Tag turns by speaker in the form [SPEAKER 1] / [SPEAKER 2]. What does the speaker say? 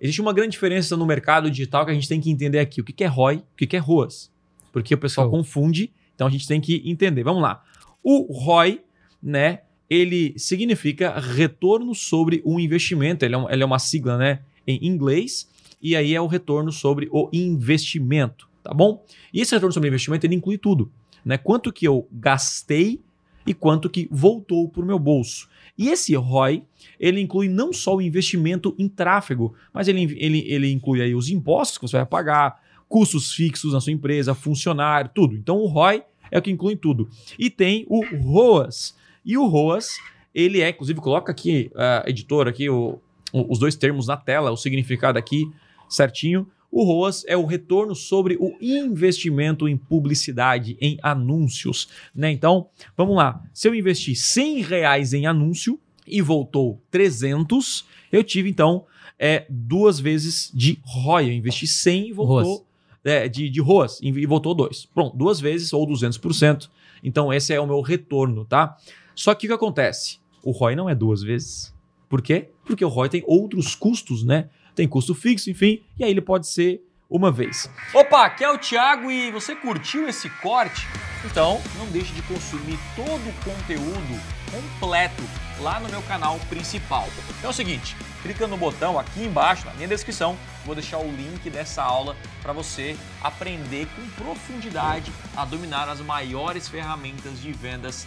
[SPEAKER 1] existe uma grande diferença no mercado digital que a gente tem que entender aqui. O que é ROI, o que é ROAS. Porque o pessoal Show. confunde, então a gente tem que entender. Vamos lá. O ROI, né, ele significa retorno sobre o investimento. Ele é, um, ele é uma sigla, né, em inglês. E aí é o retorno sobre o investimento, tá bom? E esse retorno sobre o investimento, ele inclui tudo. Né? Quanto que eu gastei e quanto que voltou para o meu bolso. E esse ROI, ele inclui não só o investimento em tráfego, mas ele, ele, ele inclui aí os impostos que você vai pagar, custos fixos na sua empresa, funcionário, tudo. Então o ROI é o que inclui tudo. E tem o ROAS. E o ROAS, ele é, inclusive, coloca aqui, uh, editora, aqui, o, o, os dois termos na tela, o significado aqui certinho. O ROAS é o retorno sobre o investimento em publicidade, em anúncios. Né? Então, vamos lá. Se eu investi 100 reais em anúncio e voltou 300, eu tive então é, duas vezes de ROI. Eu investi 100 e voltou é, de, de ROAS e voltou 2. Pronto, duas vezes ou 200%. Então, esse é o meu retorno, tá? Só que o que acontece? O ROI não é duas vezes. Por quê? Porque o ROI tem outros custos, né? Tem custo fixo, enfim, e aí ele pode ser uma vez. Opa, aqui é o Thiago e você curtiu esse corte? Então não deixe de consumir todo o conteúdo completo lá no meu canal principal. Então é o seguinte, clica no botão aqui embaixo na minha descrição, vou deixar o link dessa aula para você aprender com profundidade a dominar as maiores ferramentas de vendas